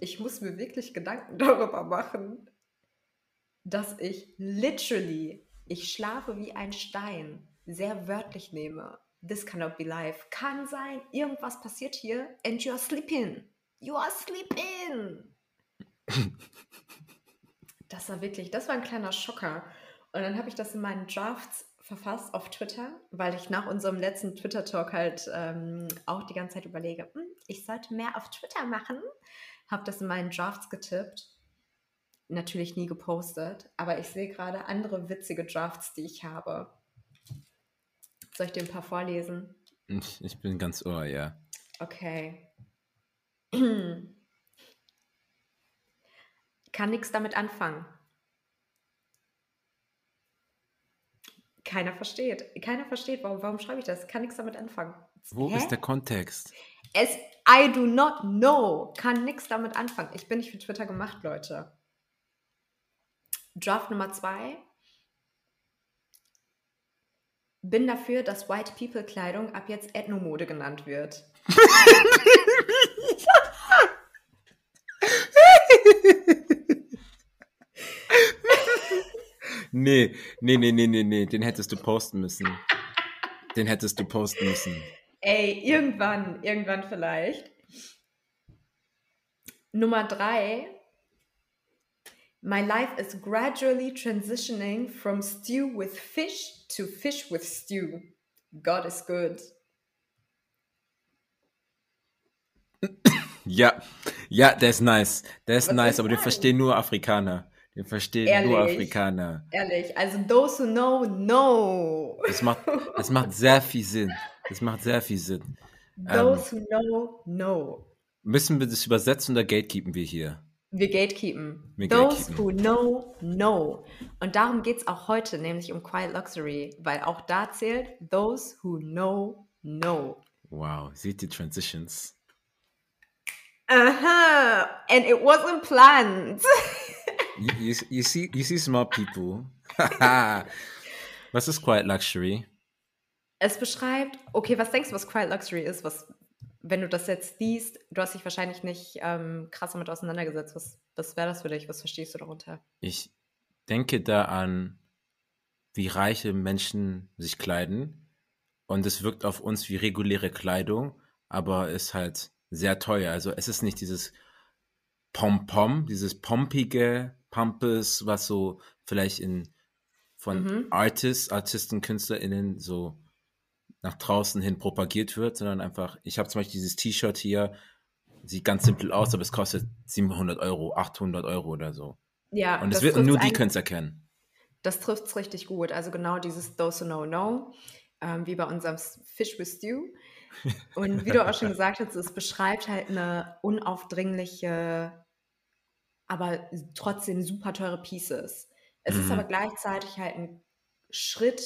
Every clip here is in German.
Ich muss mir wirklich Gedanken darüber machen, dass ich literally, ich schlafe wie ein Stein, sehr wörtlich nehme. This cannot be life. Kann sein, irgendwas passiert hier and you are sleeping. You are sleeping. Das war wirklich, das war ein kleiner Schocker. Und dann habe ich das in meinen Drafts verfasst auf Twitter, weil ich nach unserem letzten Twitter-Talk halt ähm, auch die ganze Zeit überlege, hm, ich sollte mehr auf Twitter machen. Habe das in meinen Drafts getippt natürlich nie gepostet, aber ich sehe gerade andere witzige Drafts, die ich habe. Soll ich dir ein paar vorlesen? Ich, ich bin ganz ohr, ja. Okay. Kann nichts damit anfangen. Keiner versteht. Keiner versteht, warum, warum schreibe ich das? Kann nichts damit anfangen. Wo Hä? ist der Kontext? Es, I do not know. Kann nichts damit anfangen. Ich bin nicht für Twitter gemacht, Leute. Draft Nummer zwei. Bin dafür, dass White People Kleidung ab jetzt Ethnomode genannt wird. Nee, nee, nee, nee, nee, nee, den hättest du posten müssen. Den hättest du posten müssen. Ey, irgendwann, irgendwann vielleicht. Nummer drei. My life is gradually transitioning from stew with fish to fish with stew. God is good. Ja, ja, der ist nice. Der ist Was nice, aber den verstehen nur Afrikaner. Den verstehen nur Ehrlich? Afrikaner. Ehrlich, also those who know, know. Das macht, das macht sehr viel Sinn. Das macht sehr viel Sinn. Those who know, know. Müssen wir das übersetzen oder gatekeepen wir hier? Wir gatekeepen. Wir Those gatekeepen. who know, know. Und darum geht es auch heute, nämlich um Quiet Luxury, weil auch da zählt, those who know, know. Wow, seht die Transitions. Aha, and it wasn't planned. You, you, you see, you see smart people. Was ist Quiet Luxury? Es beschreibt, okay, was denkst du, was Quiet Luxury ist? Was, wenn du das jetzt liest, du hast dich wahrscheinlich nicht ähm, krass damit auseinandergesetzt. Was, was wäre das für dich? Was verstehst du darunter? Ich denke da an, wie reiche Menschen sich kleiden. Und es wirkt auf uns wie reguläre Kleidung, aber ist halt sehr teuer. Also es ist nicht dieses Pom-Pom, dieses pompige Pumpes, was so vielleicht in von Mhm. Artists, Artisten, KünstlerInnen so nach draußen hin propagiert wird, sondern einfach, ich habe zum Beispiel dieses T-Shirt hier, sieht ganz simpel aus, aber es kostet 700 Euro, 800 Euro oder so. Ja, Und, es wird, und nur die können es erkennen. Das trifft es richtig gut. Also genau dieses Those who know, know, ähm, wie bei unserem Fish with Stew. Und wie du auch schon gesagt hast, es beschreibt halt eine unaufdringliche, aber trotzdem super teure Pieces. Es ist Mhm. aber gleichzeitig halt ein Schritt,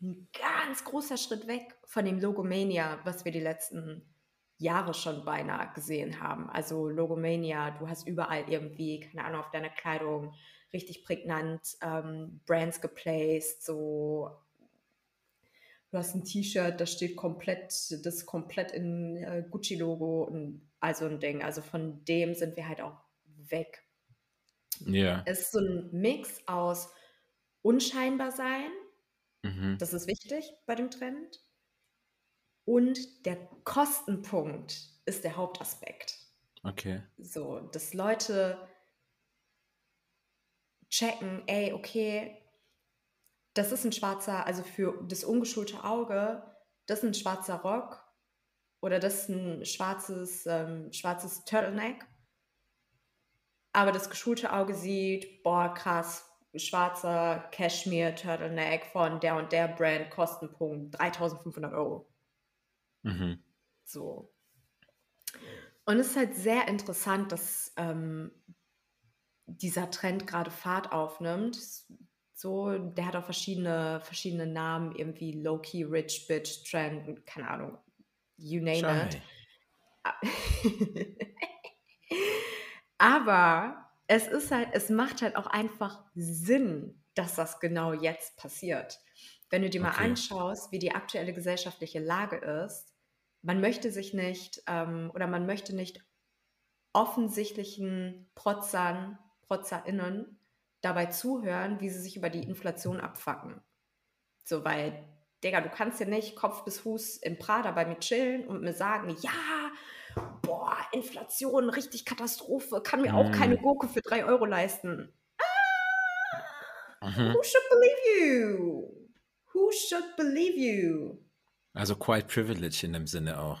ein ganz großer Schritt weg von dem Logomania, was wir die letzten Jahre schon beinahe gesehen haben. Also Logomania, du hast überall irgendwie, keine Ahnung, auf deiner Kleidung richtig prägnant ähm, Brands geplaced, so du hast ein T-Shirt, das steht komplett, das ist komplett in äh, Gucci-Logo und also ein Ding. Also von dem sind wir halt auch weg. Ja. Es ist so ein Mix aus unscheinbar sein, Mhm. das ist wichtig bei dem Trend, und der Kostenpunkt ist der Hauptaspekt. Okay. So, dass Leute checken, ey, okay, das ist ein schwarzer, also für das ungeschulte Auge, das ist ein schwarzer Rock oder das ist ein schwarzes, ähm, schwarzes Turtleneck. Aber das geschulte Auge sieht, boah, krass, schwarzer Cashmere Turtleneck von der und der Brand, Kostenpunkt 3500 Euro. Mhm. So. Und es ist halt sehr interessant, dass ähm, dieser Trend gerade Fahrt aufnimmt. So, der hat auch verschiedene, verschiedene Namen, irgendwie Low-Key, Rich, Bitch, Trend, keine Ahnung, you name it. Aber es ist halt, es macht halt auch einfach Sinn, dass das genau jetzt passiert. Wenn du dir mal Okay. anschaust, wie die aktuelle gesellschaftliche Lage ist, man möchte sich nicht ähm, oder man möchte nicht offensichtlichen Protzern, ProtzerInnen dabei zuhören, wie sie sich über die Inflation abfacken. So, weil, Digga, du kannst ja nicht Kopf bis Fuß im Prada bei mir chillen und mir sagen, ja, boah, Inflation, richtig Katastrophe, kann mir auch keine Mm. Gurke für 3 Euro leisten. Mhm. Who should believe you? Who should believe you? Also quite privileged in dem Sinne auch.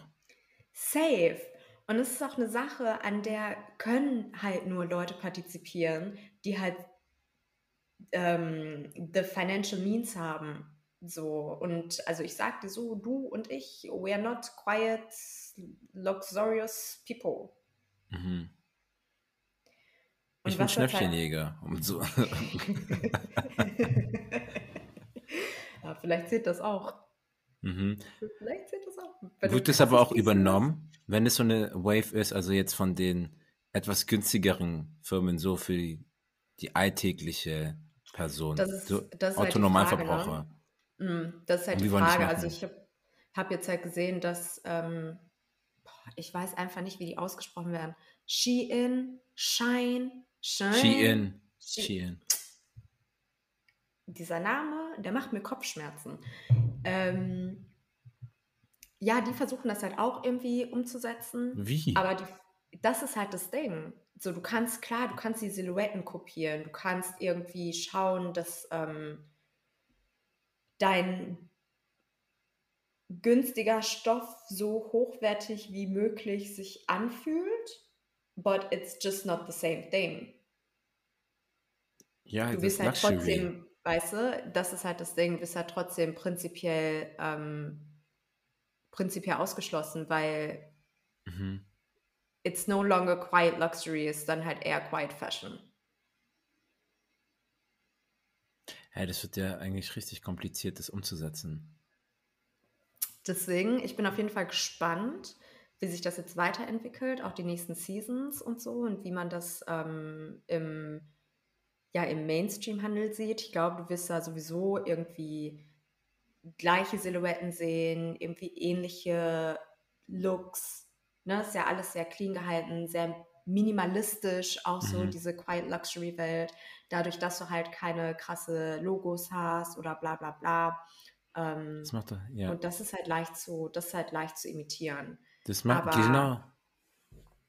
Safe. Und es ist auch eine Sache, an der können halt nur Leute partizipieren, die halt ähm, the financial means haben. So, und also ich sag dir so, du und ich, we are not quiet, luxurious people. Mhm. Und Ich bin das halt- Schnäppchenjäger. Um so. ja, vielleicht zählt das auch. mhm. Vielleicht zählt das auch. Wenn Wird es aber auch übernommen, wenn es so eine Wave ist, also jetzt von den etwas günstigeren Firmen, so für die, die alltägliche Person, Das ist- so das ist halt die Autonormalverbraucher. Frage, Mm, Das ist halt Und die Frage. Also ich habe hab jetzt halt gesehen, dass ähm, ich weiß einfach nicht, wie die ausgesprochen werden. Shein, Shine, Shine. Shein, She- Shein. Dieser Name, der macht mir Kopfschmerzen. Ähm, ja, die versuchen das halt auch irgendwie umzusetzen. Wie? Aber die, das ist halt das Ding. So, du kannst, klar, du kannst die Silhouetten kopieren, du kannst irgendwie schauen, dass ähm, dein günstiger Stoff so hochwertig wie möglich sich anfühlt, but it's just not the same thing. ja, Du bist halt Luxury. trotzdem, weißt du, das ist halt das Ding, du bist halt trotzdem prinzipiell, ähm, prinzipiell ausgeschlossen, weil Mhm. it's no longer quiet luxury, ist dann halt eher quiet fashion. Hey, das wird ja eigentlich richtig kompliziert, das umzusetzen. Deswegen, ich bin auf jeden Fall gespannt, wie sich das jetzt weiterentwickelt, auch die nächsten Seasons und so und wie man das ähm, im, ja, im Mainstream-Handel sieht. Ich glaube, du wirst da sowieso irgendwie gleiche Silhouetten sehen, irgendwie ähnliche Looks. Ne? Ist ja alles sehr clean gehalten, sehr minimalistisch, auch so Mhm. diese Quiet Luxury Welt. Dadurch, dass du halt keine krasse Logos hast oder bla bla bla. Ähm, Das macht doch, ja. und das ist halt leicht zu, das ist halt leicht zu imitieren. Das macht, aber- genau.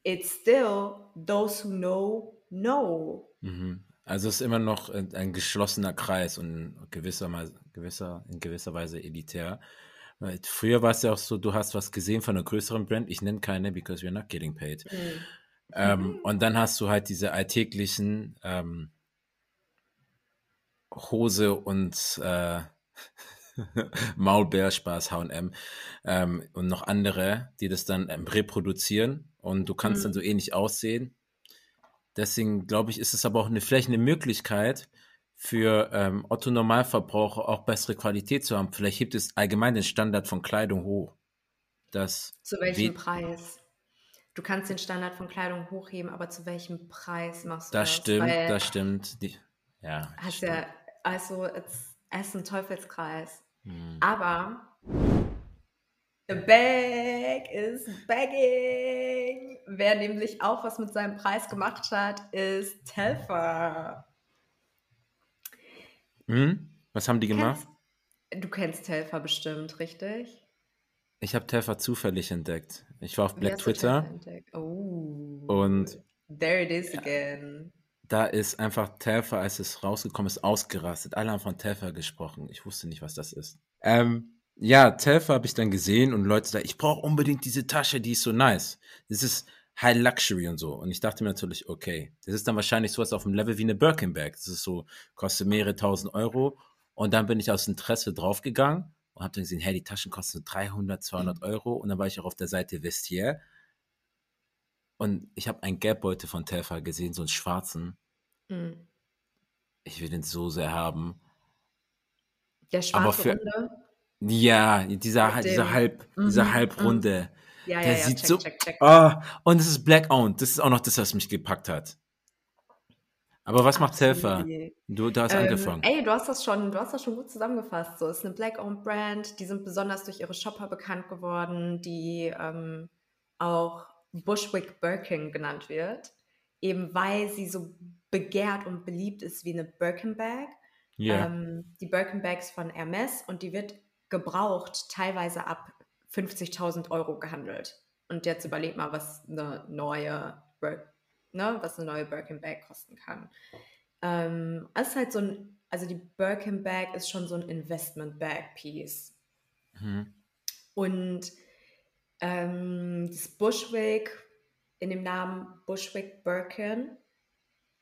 It's still those who know, know. Mhm. Also es ist immer noch ein, geschlossener Kreis und gewisser, gewisser, in gewisser Weise elitär. Weil früher war es ja auch so, du hast was gesehen von einer größeren Brand, ich nenne keine, because we're not getting paid. Mhm. Ähm, und dann hast du halt diese alltäglichen ähm, Hose und äh, Maulbeerspaß, H&M ähm, und noch andere, die das dann ähm, reproduzieren und du kannst Mhm. dann so ähnlich aussehen. Deswegen glaube ich, ist es aber auch eine, vielleicht eine Möglichkeit für ähm, Otto Normalverbraucher auch bessere Qualität zu haben. Vielleicht hebt es allgemein den Standard von Kleidung hoch. Das Zu welchem We- Preis? Du kannst den Standard von Kleidung hochheben, aber zu welchem Preis machst du Das das? stimmt, das stimmt. Die, ja. Hast stimmt. ja, also es ist ein Teufelskreis. Hm. Aber the bag is bagging. Wer nämlich auch was mit seinem Preis gemacht hat, ist Telfer. Hm? Was haben die gemacht? Kennst, du kennst Telfer bestimmt, richtig? Ich habe Telfer zufällig entdeckt. Ich war auf Black Twitter. Oh. Und- There it is again. Da ist einfach Telfer, als es rausgekommen ist, ausgerastet. Alle haben von Telfer gesprochen. Ich wusste nicht, was das ist. Ähm, ja, Telfer habe ich dann gesehen und Leute sagen, ich brauche unbedingt diese Tasche, die ist so nice. Das ist High Luxury und so. Und ich dachte mir natürlich, okay, das ist dann wahrscheinlich sowas auf dem Level wie eine Birkin Bag. Das ist so, kostet mehrere tausend Euro. Und dann bin ich aus Interesse draufgegangen und habe dann gesehen, hey, die Taschen kosten so 300, 200 Euro. Und dann war ich auch auf der Seite Vestiaire. Und ich habe einen Geldbeutel von Telfer gesehen, so einen schwarzen. Hm. Ich will den so sehr haben. Der Aber schwarze für- Runde. Ja, dieser, dieser dem- halb, Mhm, dieser mhm. halbrunde. Ja, der ja, sieht check, so- check, check. Ah, und es ist black owned. Das ist auch noch das, was mich gepackt hat. Aber was macht Telfa? Du, du hast ähm, angefangen. Ey, du hast das schon, du hast das schon gut zusammengefasst. So, es ist eine Black-owned Brand. Die sind besonders durch ihre Shopper bekannt geworden, die ähm, auch Bushwick Birkin genannt wird, eben weil sie so begehrt und beliebt ist wie eine Birkin Bag. Yeah. Ähm, die Birkin Bags von Hermes und die wird gebraucht teilweise ab 50.000 Euro gehandelt. Und jetzt überleg mal, was eine neue, ne, was eine neue Birkin Bag kosten kann. Ähm, ist halt so ein, also die Birkin Bag ist schon so ein Investment Bag Piece. Mhm. Und ähm, das Bushwick in dem Namen Bushwick Birkin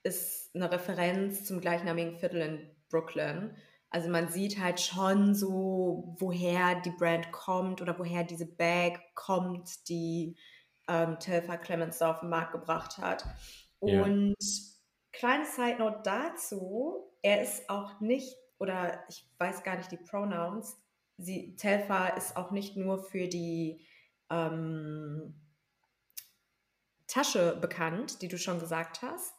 ist eine Referenz zum gleichnamigen Viertel in Brooklyn. Also man sieht halt schon so, woher die Brand kommt oder woher diese Bag kommt, die ähm, Telfa Clemens da auf den Markt gebracht hat. Und ja. kleine Side Note dazu, er ist auch nicht, oder ich weiß gar nicht die Pronouns, sie, Telfa ist auch nicht nur für die ähm, Tasche bekannt, die du schon gesagt hast.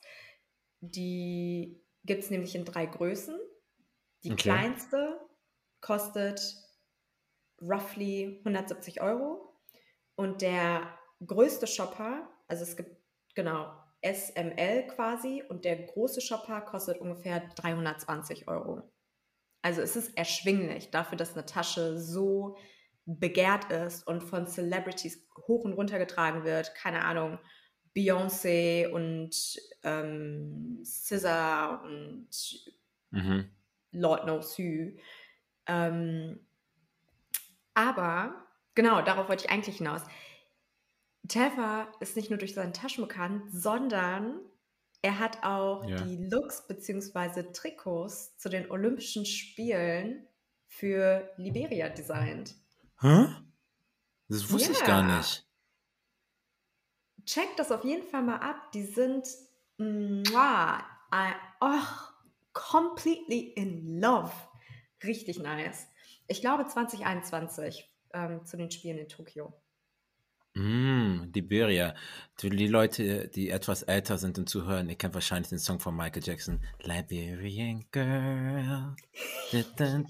Die gibt es nämlich in drei Größen. Die okay. kleinste kostet roughly 170 Euro und der größte Shopper, also es gibt genau SML quasi und der große Shopper kostet ungefähr 320 Euro. Also es ist erschwinglich dafür, dass eine Tasche so begehrt ist und von Celebrities hoch und runter getragen wird. Keine Ahnung, Beyoncé und ähm, SZA und mhm. Lord knows who. Ähm, aber, genau, darauf wollte ich eigentlich hinaus. Telfa ist nicht nur durch seine Taschen bekannt, sondern er hat auch ja. die Looks bzw. Trikots zu den Olympischen Spielen für Liberia designt. Hä? Das wusste ja. ich gar nicht. Check das auf jeden Fall mal ab. Die sind mwah, oh, completely in love. Richtig nice. Ich glaube 2021 ähm, zu den Spielen in Tokio. Mm, Liberia. Für die Leute, die etwas älter sind und zuhören, ihr kennt wahrscheinlich den Song von Michael Jackson. Liberian Girl. Da,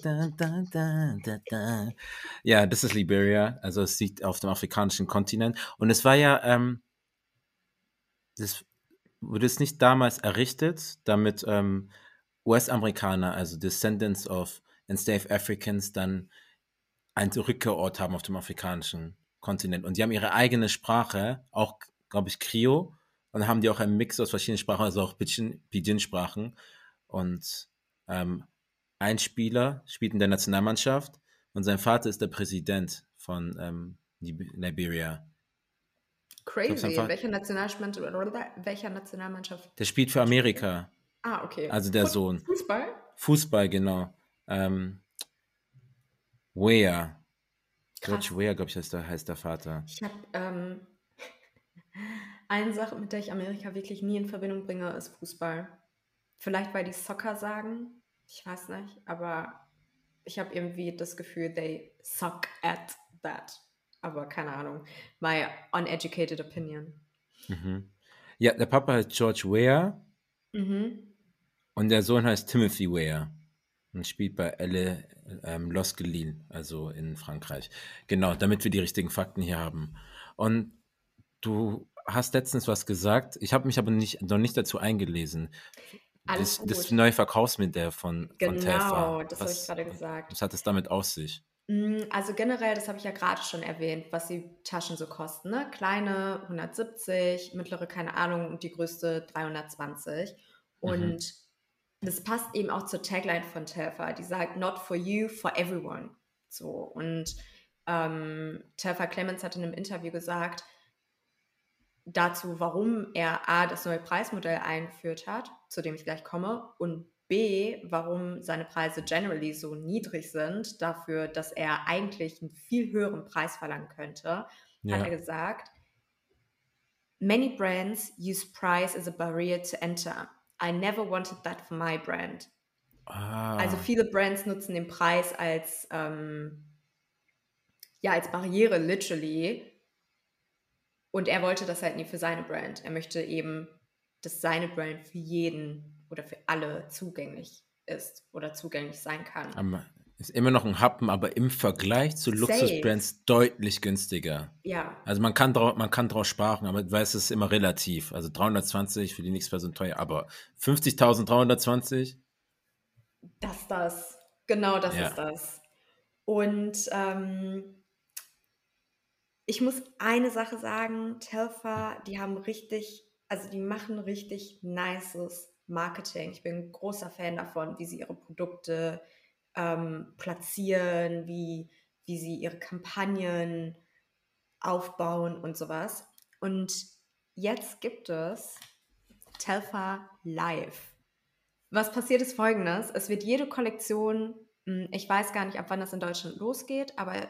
da, da, ja, das ist Liberia. Also es liegt auf dem afrikanischen Kontinent. Und es war ja, ähm, das wurde es nicht damals errichtet, damit ähm, US-Amerikaner, also Descendants of Enslaved Africans, dann einen Rückkehrort haben auf dem afrikanischen Kontinent. Und die haben ihre eigene Sprache, auch, glaube ich, Krio. Und haben die auch einen Mix aus verschiedenen Sprachen, also auch Pidgin-Sprachen. Und ähm, ein Spieler spielt in der Nationalmannschaft und sein Vater ist der Präsident von ähm, Liberia. Crazy. Welcher Nationalmannschaft, welcher Nationalmannschaft? Der spielt für Amerika. Ah, okay. Also der Sohn. Fußball? Fußball, genau. Ähm, Wea. George Wea, glaube ich, heißt der, heißt der Vater. Ich habe ähm, eine Sache, mit der ich Amerika wirklich nie in Verbindung bringe, ist Fußball. Vielleicht, weil die Soccer sagen. Ich weiß nicht. Aber ich habe irgendwie das Gefühl, they suck at that. Aber keine Ahnung. My uneducated opinion. Mhm. Ja, der Papa heißt George Wea. Mhm. Und der Sohn heißt Timothy Ware und spielt bei Elle ähm, Los Gelin, also in Frankreich. Genau, damit wir die richtigen Fakten hier haben. Und du hast letztens was gesagt, ich habe mich aber nicht, noch nicht dazu eingelesen. Alles das, das neue Verkaufsmodell von, genau, von Telfa. Genau, das habe ich gerade gesagt. Was hat es damit aus sich? Mm, also generell, das habe ich ja gerade schon erwähnt, was die Taschen so kosten. Ne? Kleine 170, mittlere keine Ahnung und die größte 320. Und mhm das passt eben auch zur Tagline von Telfa, die sagt, not for you, for everyone. So, und ähm, Telfa Clemens hat in einem Interview gesagt, dazu, warum er A, das neue Preismodell eingeführt hat, zu dem ich gleich komme, und B, warum seine Preise generally so niedrig sind, dafür, dass er eigentlich einen viel höheren Preis verlangen könnte, ja. hat er gesagt, Many brands use price as a barrier to enter. I never wanted that for my brand. Ah. Also viele Brands nutzen den Preis als, ähm, ja, als Barriere, literally. Und er wollte das halt nie für seine Brand. Er möchte eben, dass seine Brand für jeden oder für alle zugänglich ist oder zugänglich sein kann. Aber ist immer noch ein Happen, aber im Vergleich zu Luxusbrands deutlich günstiger. Ja. Also man kann drauf, man kann drauf sparen, aber weil es ist immer relativ. Also 320 für die nächste Person teuer, aber 50.320? Das, das. Genau das ja. ist das. Und ähm, ich muss eine Sache sagen, Telfa, die haben richtig, also die machen richtig nices Marketing. Ich bin ein großer Fan davon, wie sie ihre Produkte ähm, platzieren, wie, wie sie ihre Kampagnen aufbauen und sowas. Und jetzt gibt es Telfa Live. Was passiert ist folgendes: Es wird jede Kollektion, hm, ich weiß gar nicht, ab wann das in Deutschland losgeht, aber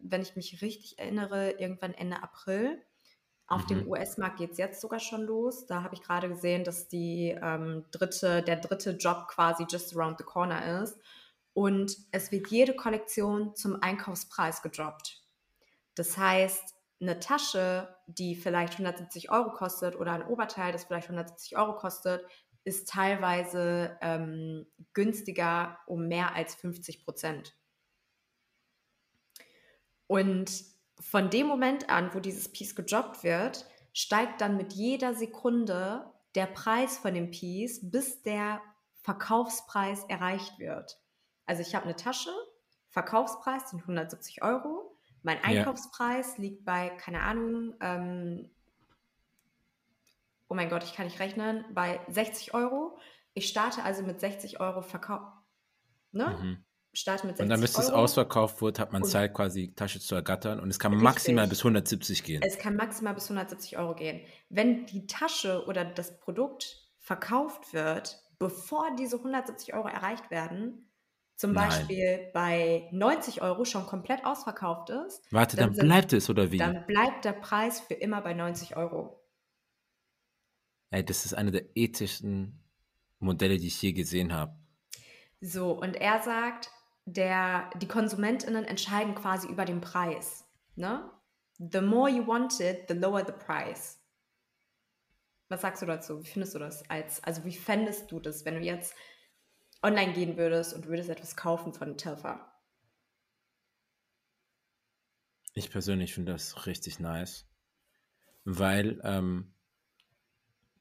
wenn ich mich richtig erinnere, irgendwann Ende April. Auf mhm. dem US-Markt geht es jetzt sogar schon los. Da habe ich gerade gesehen, dass die ähm, dritte, der dritte Job quasi just around the corner ist. Und es wird jede Kollektion zum Einkaufspreis gedroppt. Das heißt, eine Tasche, die vielleicht 170 Euro kostet oder ein Oberteil, das vielleicht 170 Euro kostet, ist teilweise ähm, günstiger um mehr als 50 Prozent. Und von dem Moment an, wo dieses Piece gedroppt wird, steigt dann mit jeder Sekunde der Preis von dem Piece, bis der Verkaufspreis erreicht wird. Also ich habe eine Tasche, Verkaufspreis sind 170 Euro, mein Einkaufspreis ja. liegt bei, keine Ahnung, ähm, oh mein Gott, ich kann nicht rechnen, bei 60 Euro. Ich starte also mit 60 Euro Verkauf. Ne? Mhm. Starte mit 60 Und dann, bis es ausverkauft wird, hat man und Zeit, quasi die Tasche zu ergattern. Und es kann richtig. maximal bis 170 gehen. Es kann maximal bis 170 Euro gehen. Wenn die Tasche oder das Produkt verkauft wird, bevor diese 170 Euro erreicht werden, zum Nein. Beispiel bei 90 Euro schon komplett ausverkauft ist. Warte, dann, dann sind, bleibt es oder wie? Dann bleibt der Preis für immer bei 90 Euro. Ey, das ist eine der ethischsten Modelle, die ich je gesehen habe. So, und er sagt, der, die KonsumentInnen entscheiden quasi über den Preis. Ne? The more you want it, the lower the price. Was sagst du dazu? Wie findest du das? Als, also wie fändest du das, wenn du jetzt online gehen würdest und würdest etwas kaufen von Telfa? Ich persönlich finde das richtig nice, weil ähm,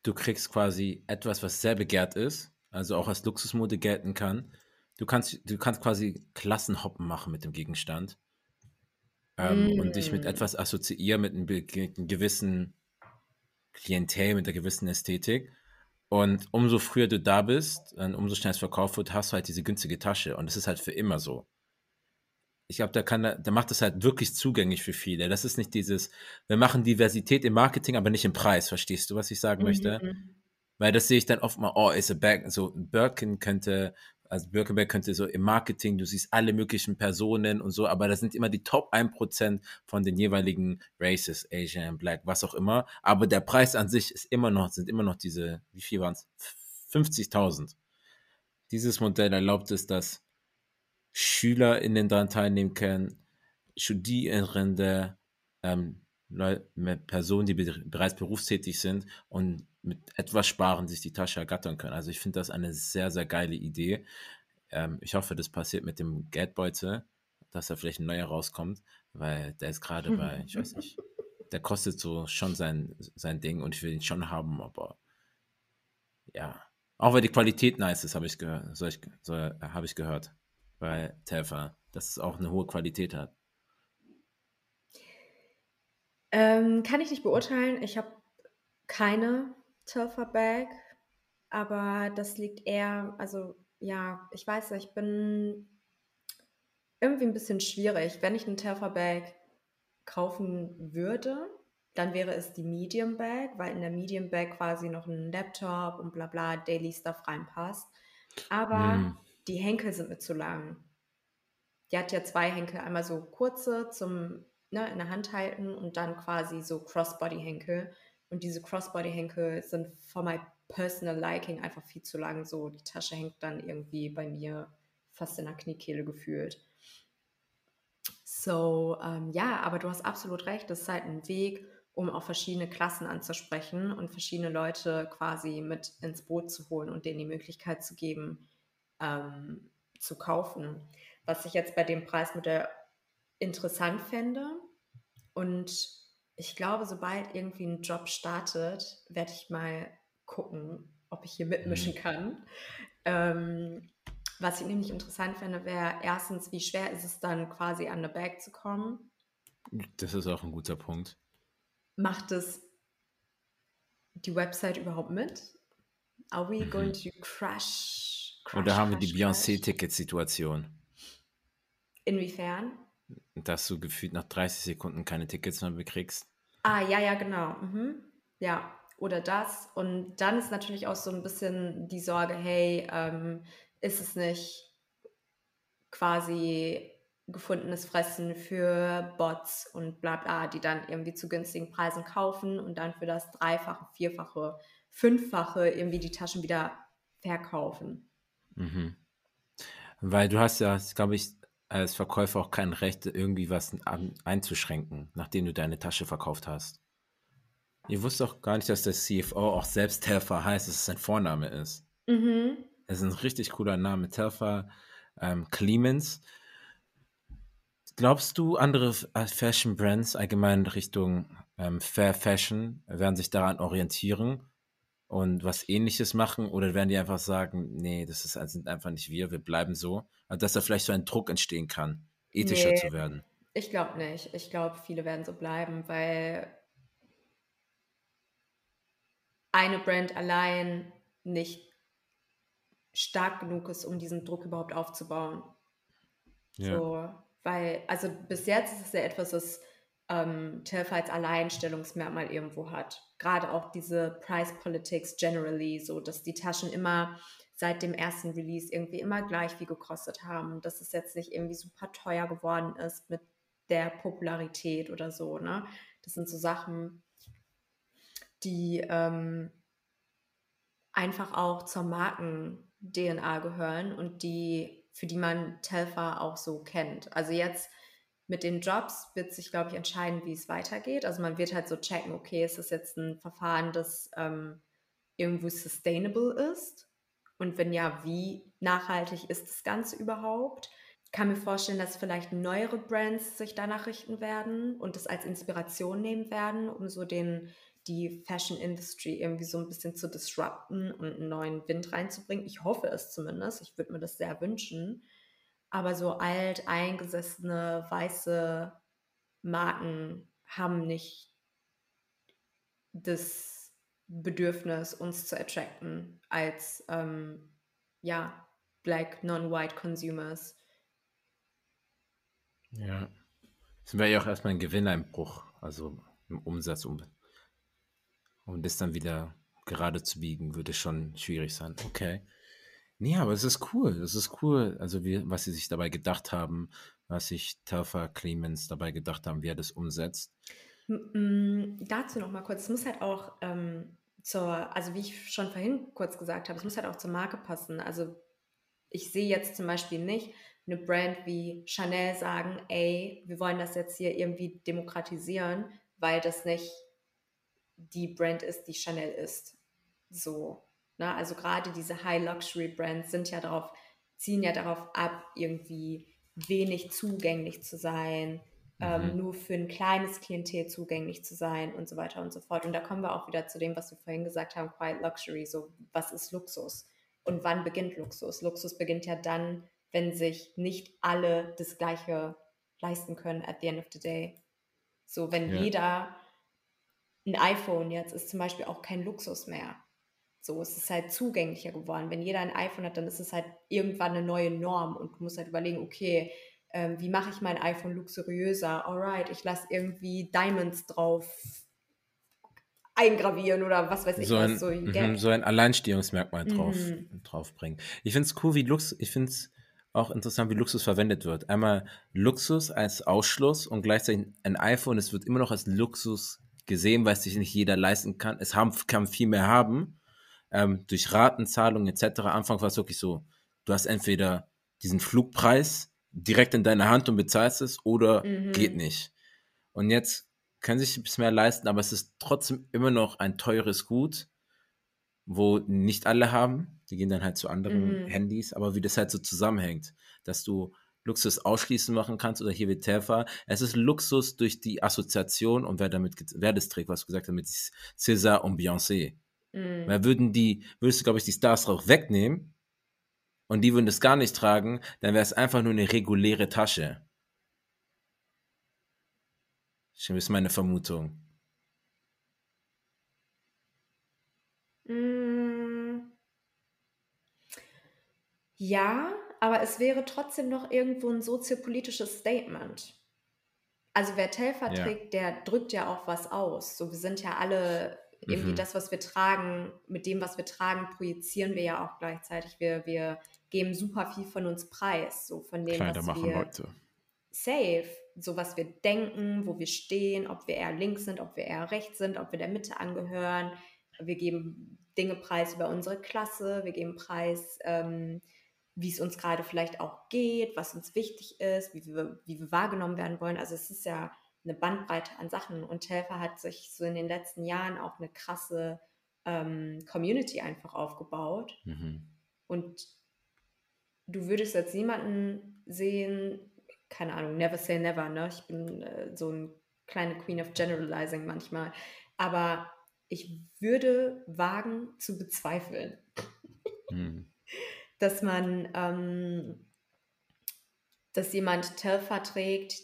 du kriegst quasi etwas, was sehr begehrt ist, also auch als Luxusmode gelten kann. Du kannst, du kannst quasi Klassenhoppen machen mit dem Gegenstand ähm, mm. und dich mit mm. etwas assoziieren, mit einem, mit einem gewissen Klientel, mit einer gewissen Ästhetik. Und umso früher du da bist, umso schneller es verkauft wird, hast du halt diese günstige Tasche. Und das ist halt für immer so. Ich glaube, da kann, der macht das halt wirklich zugänglich für viele. Das ist nicht dieses, wir machen Diversität im Marketing, aber nicht im Preis. Verstehst du, was ich sagen mhm. möchte? Mhm. Weil das sehe ich dann oft mal, oh, ist a bag, so Birkin könnte also Birkenberg könnte so im Marketing, du siehst alle möglichen Personen und so, aber das sind immer die Top 1% von den jeweiligen Races, Asian, Black, was auch immer. Aber der Preis an sich ist immer noch, sind immer noch diese, wie viel waren es? 50.000. Dieses Modell erlaubt es, dass SchülerInnen daran teilnehmen können, Studierende, ähm, Personen, die bereits berufstätig sind und mit etwas Sparen sich die Tasche ergattern können. Also ich finde das eine sehr, sehr geile Idee. Ähm, ich hoffe, das passiert mit dem Geldbeutel, dass da vielleicht ein neuer rauskommt, weil der ist gerade bei, ich weiß nicht, der kostet so schon sein, sein Ding und ich will ihn schon haben, aber ja. Auch weil die Qualität nice ist, habe ich gehört, so, ich, so habe ich gehört bei Telfa, dass es auch eine hohe Qualität hat. Ähm, kann ich nicht beurteilen. Ich habe keine Turfer-Bag, aber das liegt eher, also ja, ich weiß nicht, ich bin irgendwie ein bisschen schwierig. Wenn ich einen Turfer-Bag kaufen würde, dann wäre es die Medium Bag, weil in der Medium Bag quasi noch ein Laptop und bla bla Daily Stuff reinpasst. Aber mm. die Henkel sind mir zu lang. Die hat ja zwei Henkel, einmal so kurze zum ne, in der Hand halten und dann quasi so Crossbody-Henkel. Und diese Crossbody-Henkel sind for my personal liking einfach viel zu lang. So, die Tasche hängt dann irgendwie bei mir fast in der Kniekehle gefühlt. So, ähm, ja, aber du hast absolut recht, das ist halt ein Weg, um auch verschiedene Klassen anzusprechen und verschiedene Leute quasi mit ins Boot zu holen und denen die Möglichkeit zu geben, ähm, zu kaufen. Was ich jetzt bei dem Preismodell interessant fände und ich glaube, sobald irgendwie ein Job startet, werde ich mal gucken, ob ich hier mitmischen mhm. kann. Ähm, was ich nämlich interessant fände, wäre erstens, wie schwer ist es dann quasi an eine Bag zu kommen? Das ist auch ein guter Punkt macht es die Website überhaupt mit? Are we mhm. going to crash? crash Oder haben wir die Beyoncé-Ticket-Situation? Inwiefern? Dass du gefühlt nach 30 Sekunden keine Tickets mehr bekriegst. Ah, ja, ja, genau. Mhm. Ja, oder das. Und dann ist natürlich auch so ein bisschen die Sorge, hey, ähm, ist es nicht quasi gefundenes Fressen für Bots und bla bla, die dann irgendwie zu günstigen Preisen kaufen und dann für das Dreifache, Vierfache, Fünffache irgendwie die Taschen wieder verkaufen. Mhm. Weil du hast ja, glaube ich, als Verkäufer auch kein Recht, irgendwie was einzuschränken, nachdem du deine Tasche verkauft hast. Ihr wusst doch gar nicht, dass der CFO auch selbst Telfa heißt, dass es sein Vorname ist. Mhm. Das ist ein richtig cooler Name. Telfa ähm, Clemens. Glaubst du, andere äh, Fashion Brands allgemein Richtung ähm, Fair Fashion werden sich daran orientieren und was ähnliches machen oder werden die einfach sagen, nee, das ist, sind einfach nicht wir, wir bleiben so? Also, dass da vielleicht so ein Druck entstehen kann, ethischer nee, zu werden. Ich glaube nicht. Ich glaube, viele werden so bleiben, weil eine Brand allein nicht stark genug ist, um diesen Druck überhaupt aufzubauen. Ja. So, weil, also bis jetzt ist es ja etwas, das ähm, TILF als Alleinstellungsmerkmal irgendwo hat. Gerade auch diese Price Politics generally, so dass die Taschen immer seit dem ersten Release irgendwie immer gleich viel gekostet haben, dass es jetzt nicht irgendwie super teuer geworden ist mit der Popularität oder so. Ne? Das sind so Sachen, die ähm, einfach auch zur Marken-DNA gehören und die für die man Telfa auch so kennt. Also jetzt mit den Jobs wird sich, glaube ich, entscheiden, wie es weitergeht. Also man wird halt so checken, okay, ist das jetzt ein Verfahren, das ähm, irgendwo sustainable ist? Und wenn ja, wie nachhaltig ist das Ganze überhaupt? Ich kann mir vorstellen, dass vielleicht neuere Brands sich danach richten werden und das als Inspiration nehmen werden, um so den die Fashion Industry irgendwie so ein bisschen zu disrupten und einen neuen Wind reinzubringen. Ich hoffe es zumindest. Ich würde mir das sehr wünschen. Aber so alt eingesessene weiße Marken haben nicht das Bedürfnis, uns zu attracten als ähm, ja, black, non-white consumers. Ja. Das wäre ja auch erstmal ein Gewinneinbruch, also im Umsatz. Und das dann wieder gerade zu biegen, würde schon schwierig sein. Okay. Nee, aber es ist cool. Es ist cool, also wie, was sie sich dabei gedacht haben, was sich Telfa Clemens dabei gedacht haben, wie er das umsetzt. Mm, dazu noch mal kurz. Es muss halt auch ähm, zur, also wie ich schon vorhin kurz gesagt habe, es muss halt auch zur Marke passen. Also ich sehe jetzt zum Beispiel nicht eine Brand wie Chanel sagen, ey, wir wollen das jetzt hier irgendwie demokratisieren, weil das nicht die Brand ist, die Chanel ist. So. Ne? Also gerade diese High-Luxury-Brands sind ja darauf, ziehen ja darauf ab, irgendwie wenig zugänglich zu sein, ähm, mhm. ähm, nur für ein kleines Klientel zugänglich zu sein und so weiter und so fort. Und da kommen wir auch wieder zu dem, was wir vorhin gesagt haben, Quiet Luxury. So, was ist Luxus? Und wann beginnt Luxus? Luxus beginnt ja dann, wenn sich nicht alle das Gleiche leisten können at the end of the day. So, wenn ja. jeder ein iPhone jetzt ist zum Beispiel auch kein Luxus mehr. So, es ist halt zugänglicher geworden. Wenn jeder ein iPhone hat, dann ist es halt irgendwann eine neue Norm und du musst halt überlegen, okay, ähm, wie mache ich mein iPhone luxuriöser? Alright, ich lasse irgendwie Diamonds drauf eingravieren oder was weiß ich so ein, was. So, mm, so ein Alleinstehungsmerkmal drauf, mm. draufbringen. Ich finde es cool, wie Luxus, ich finde es auch interessant, wie Luxus verwendet wird. Einmal Luxus als Ausschluss und gleichzeitig ein iPhone, es wird immer noch als Luxus gesehen, weil sich nicht jeder leisten kann. Es haben, kann viel mehr haben, ähm, durch Ratenzahlungen etc. Anfang war es wirklich so, du hast entweder diesen Flugpreis direkt in deiner Hand und bezahlst es oder mhm. geht nicht. Und jetzt können sich ein bisschen mehr leisten, aber es ist trotzdem immer noch ein teures Gut, wo nicht alle haben. Die gehen dann halt zu anderen Mhm. Handys, aber wie das halt so zusammenhängt, dass du Luxus ausschließen machen kannst oder hier wie Telfa. Es ist Luxus durch die Assoziation und wer damit, wer das trägt, was du gesagt hast, mit César und Beyoncé. Mhm. Weil würden die, würdest du, glaube ich, die Stars drauf wegnehmen und die würden das gar nicht tragen, dann wäre es einfach nur eine reguläre Tasche. Das ist meine Vermutung. Mm. Ja, aber es wäre trotzdem noch irgendwo ein soziopolitisches Statement. Also wer Telfer Ja. trägt, der drückt ja auch was aus. So, wir sind ja alle irgendwie Mhm. das, was wir tragen, mit dem, was wir tragen, projizieren wir ja auch gleichzeitig. Wir, wir geben super viel von uns preis, so von dem, Kleider was machen wir Leute. safe, so was wir denken, wo wir stehen, ob wir eher links sind, ob wir eher rechts sind, ob wir der Mitte angehören. Wir geben Dinge preis über unsere Klasse, wir geben preis, ähm, wie es uns gerade vielleicht auch geht, was uns wichtig ist, wie wir, wie wir wahrgenommen werden wollen. Also es ist ja eine Bandbreite an Sachen und Telfer hat sich so in den letzten Jahren auch eine krasse ähm, Community einfach aufgebaut. Mhm. Und du würdest jetzt niemanden sehen, keine Ahnung, never say never, ne? Ich bin äh, so eine kleine Queen of Generalizing manchmal. Aber ich würde wagen zu bezweifeln, Mhm. dass man, ähm, dass jemand Telfer trägt,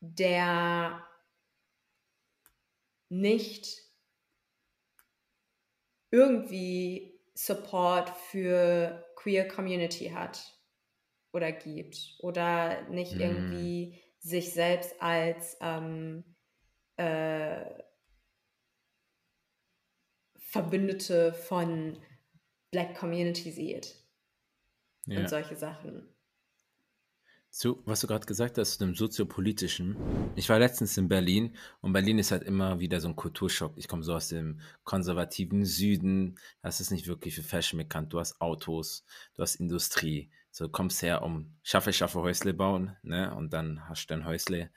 der nicht irgendwie Support für Queer Community hat oder gibt oder nicht Mm. irgendwie sich selbst als ähm, äh, Verbündete von Black Community sieht Ja. und solche Sachen. Zu, was du gerade gesagt hast, zu dem soziopolitischen. Ich war letztens in Berlin und Berlin ist halt immer wieder so ein Kulturschock. Ich komme so aus dem konservativen Süden. Das ist nicht wirklich für Fashion bekannt. Du hast Autos, du hast Industrie. So kommst her, um schaffe, schaffe Häusle bauen, ne? Und dann hast du dein Häusle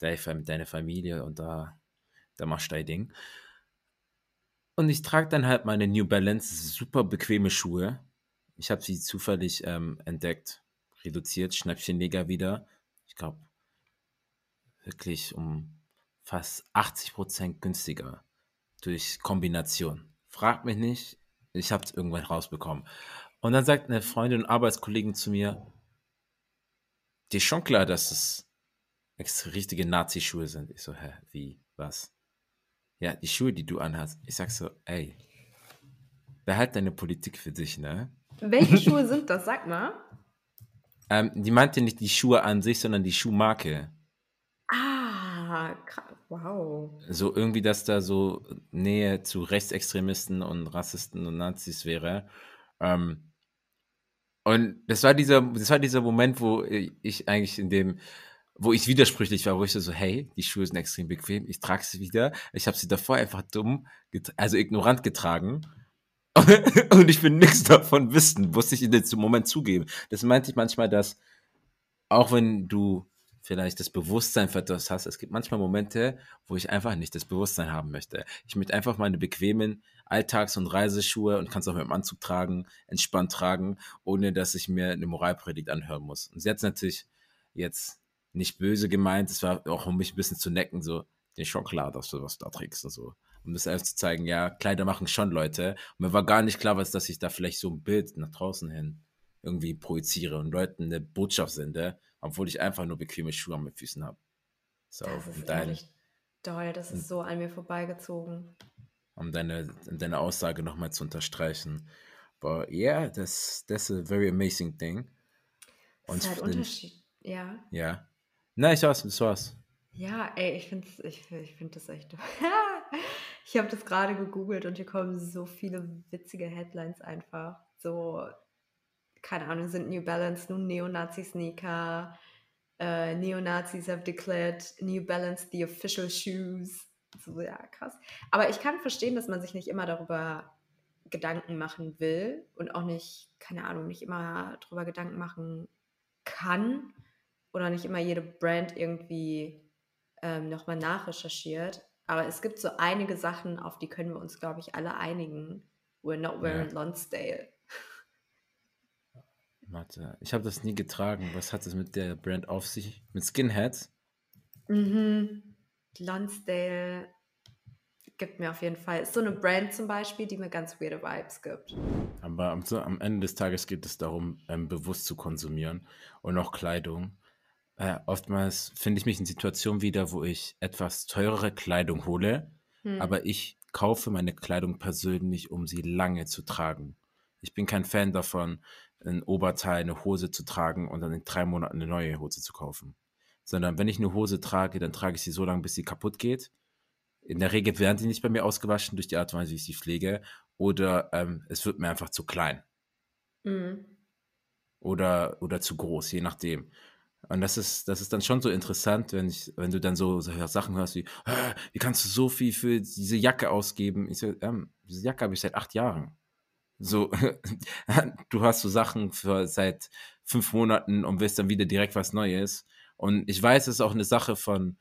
mit deiner Familie und da, da machst du dein Ding. Und ich trage dann halt meine New Balance, super bequeme Schuhe. Ich habe sie zufällig ähm, entdeckt reduziert, Schnäppchenleger wieder. Ich glaube, wirklich um fast 80 Prozent günstiger durch Kombination. Fragt mich nicht, ich habe es irgendwann rausbekommen. Und dann sagt eine Freundin und Arbeitskollegin zu mir, dir ist schon klar, dass es richtige Nazi-Schuhe sind. Ich so, hä, wie, was? Ja, die Schuhe, die du anhast. Ich sag so, ey, behalt deine Politik für dich, ne? Welche Schuhe sind das? Sag mal. Ähm, die meinte nicht die Schuhe an sich, sondern die Schuhmarke. Ah, krass. Wow. So irgendwie, dass da so Nähe zu Rechtsextremisten und Rassisten und Nazis wäre. Ähm, und das war dieser, das war dieser Moment, wo ich eigentlich in dem, wo ich widersprüchlich war, wo ich so, hey, die Schuhe sind extrem bequem, ich trage sie wieder. Ich habe sie davor einfach dumm, also ignorant getragen. und ich will nichts davon wissen, musste ich in dem Moment zugeben. Das meinte ich manchmal, dass auch wenn du vielleicht das Bewusstsein für etwas hast, es gibt manchmal Momente, wo ich einfach nicht das Bewusstsein haben möchte. Ich möchte einfach meine bequemen Alltags- und Reiseschuhe und kann es auch mit dem Anzug tragen, entspannt tragen, ohne dass ich mir eine Moralpredigt anhören muss. Und sie hat es natürlich jetzt nicht böse gemeint, es war auch um mich ein bisschen zu necken, so, schon klar, dass du was da trägst und so. Um das einfach zu zeigen, ja, Kleider machen schon Leute. Und mir war gar nicht klar, was, dass ich da vielleicht so ein Bild nach draußen hin irgendwie projiziere und Leuten eine Botschaft sende, obwohl ich einfach nur bequeme Schuhe an meinen Füßen habe. So, Das ist um, ehrlich doll, das ist so an mir vorbeigezogen. um deine, deine Aussage nochmal zu unterstreichen. But yeah, that's, that's a very amazing thing. Das ist halt Unterschied. Ja. Ja. Na, ich war's, das war's. Ja, ey, ich finde ich, ich find das echt. ich habe das gerade gegoogelt und hier kommen so viele witzige Headlines einfach. So, keine Ahnung, sind New Balance nun Neonazi-Sneaker? Uh, Neonazis have declared New Balance the official shoes. So, ja, krass. Aber ich kann verstehen, dass man sich nicht immer darüber Gedanken machen will und auch nicht, keine Ahnung, nicht immer darüber Gedanken machen kann oder nicht immer jede Brand irgendwie ähm, nochmal nachrecherchiert. Aber es gibt so einige Sachen, auf die können wir uns, glaube ich, alle einigen. We're not wearing Ja. Lonsdale. Warte, ich habe das nie getragen. Was hat es mit der Brand auf sich? Mit Skinheads? Mhm. Lonsdale gibt mir auf jeden Fall. Ist so eine Brand zum Beispiel, die mir ganz weirde Vibes gibt. Aber am, Ende des Tages geht es darum, ähm, bewusst zu konsumieren und auch Kleidung. Äh, oftmals finde ich mich in Situationen wieder, wo ich etwas teurere Kleidung hole, Hm. aber ich kaufe meine Kleidung persönlich, um sie lange zu tragen. Ich bin kein Fan davon, ein Oberteil, eine Hose zu tragen und dann in drei Monaten eine neue Hose zu kaufen. Sondern wenn ich eine Hose trage, dann trage ich sie so lange, bis sie kaputt geht. In der Regel werden sie nicht bei mir ausgewaschen durch die Art und Weise, wie ich sie pflege. Oder ähm, es wird mir einfach zu klein Mhm. oder, oder zu groß, je nachdem. Und das ist, das ist dann schon so interessant, wenn ich, wenn du dann so, so Sachen hörst wie, "Hä, wie kannst du so viel für diese Jacke ausgeben? Ich so, ähm, diese Jacke habe ich seit acht Jahren. So, du hast so Sachen für seit fünf Monaten und willst dann wieder direkt was Neues. Und ich weiß, es ist auch eine Sache von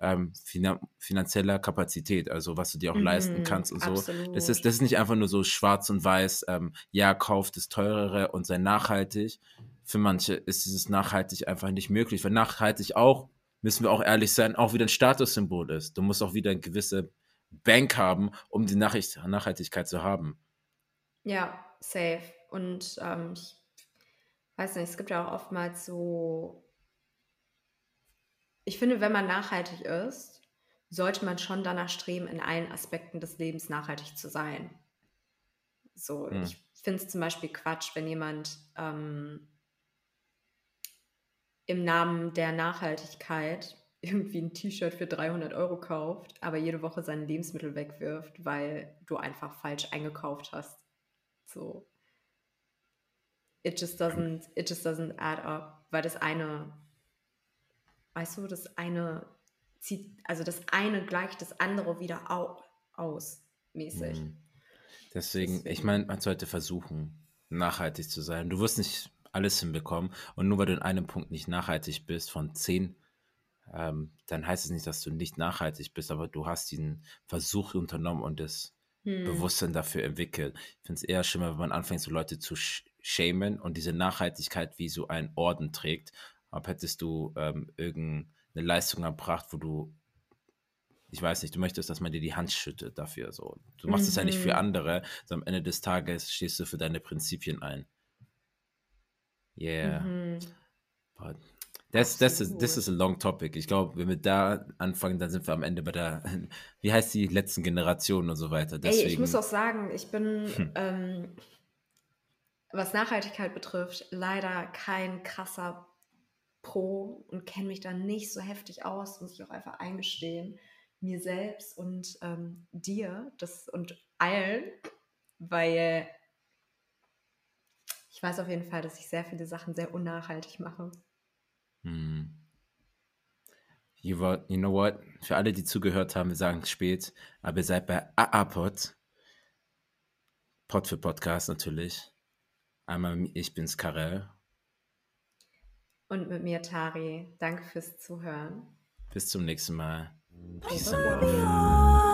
ähm, finan finanzieller Kapazität, also was du dir auch leisten Mhm, kannst und so. Das ist, das ist nicht einfach nur so schwarz und weiß, ähm, ja, kauft das Teurere und sei nachhaltig. Für manche ist dieses nachhaltig einfach nicht möglich, weil nachhaltig auch, müssen wir auch ehrlich sein, auch wieder ein Statussymbol ist. Du musst auch wieder eine gewisse Bank haben, um die Nachricht Nachhaltigkeit zu haben. Ja, safe. Und ähm, ich weiß nicht, es gibt ja auch oftmals so. Ich finde, wenn man nachhaltig ist, sollte man schon danach streben, in allen Aspekten des Lebens nachhaltig zu sein. So, Hm. ich finde es zum Beispiel Quatsch, wenn jemand ähm, im Namen der Nachhaltigkeit irgendwie ein T-Shirt für 300 Euro kauft, aber jede Woche seine Lebensmittel wegwirft, weil du einfach falsch eingekauft hast. So. It just doesn't, it just doesn't add up, weil das eine, weißt du, das eine zieht, also das eine gleicht das andere wieder au aus, mäßig. Mhm. Deswegen, ich meine, man sollte versuchen, nachhaltig zu sein. Du wirst nicht alles hinbekommen und nur weil du in einem Punkt nicht nachhaltig bist von zehn, ähm, dann heißt es nicht, dass du nicht nachhaltig bist, aber du hast diesen Versuch unternommen und das Hm. Bewusstsein dafür entwickelt. Ich finde es eher schlimmer, wenn man anfängt, so Leute zu sch shamen und diese Nachhaltigkeit wie so ein Orden trägt. Aber hättest du ähm, irgendeine Leistung erbracht, wo du, ich weiß nicht, du möchtest, dass man dir die Hand schüttet dafür. So. Du machst es ja nicht für Mhm. andere, sondern am Ende des Tages stehst du für deine Prinzipien ein. Yeah. Mhm. But That's, that's, a, this Absolut. is a long topic. Ich glaube, wenn wir da anfangen, dann sind wir am Ende bei der, wie heißt die letzten Generation und so weiter. Ey, ich muss Deswegen, auch sagen, ich bin, Hm. ähm, was Nachhaltigkeit betrifft, leider kein krasser Pro und kenne mich da nicht so heftig aus, muss ich auch einfach eingestehen. Mir selbst und ähm, dir das, und allen, weil ich weiß auf jeden Fall, dass ich sehr viele Sachen sehr unnachhaltig mache. hm. You, what, you know what? Für alle, die zugehört haben, wir sagen es spät, aber ihr seid bei AA-Pod. Pod für Podcast natürlich. Einmal, ich bin's, Karel. Und mit mir, Tari, danke fürs Zuhören. Bis zum nächsten Mal. Peace and love.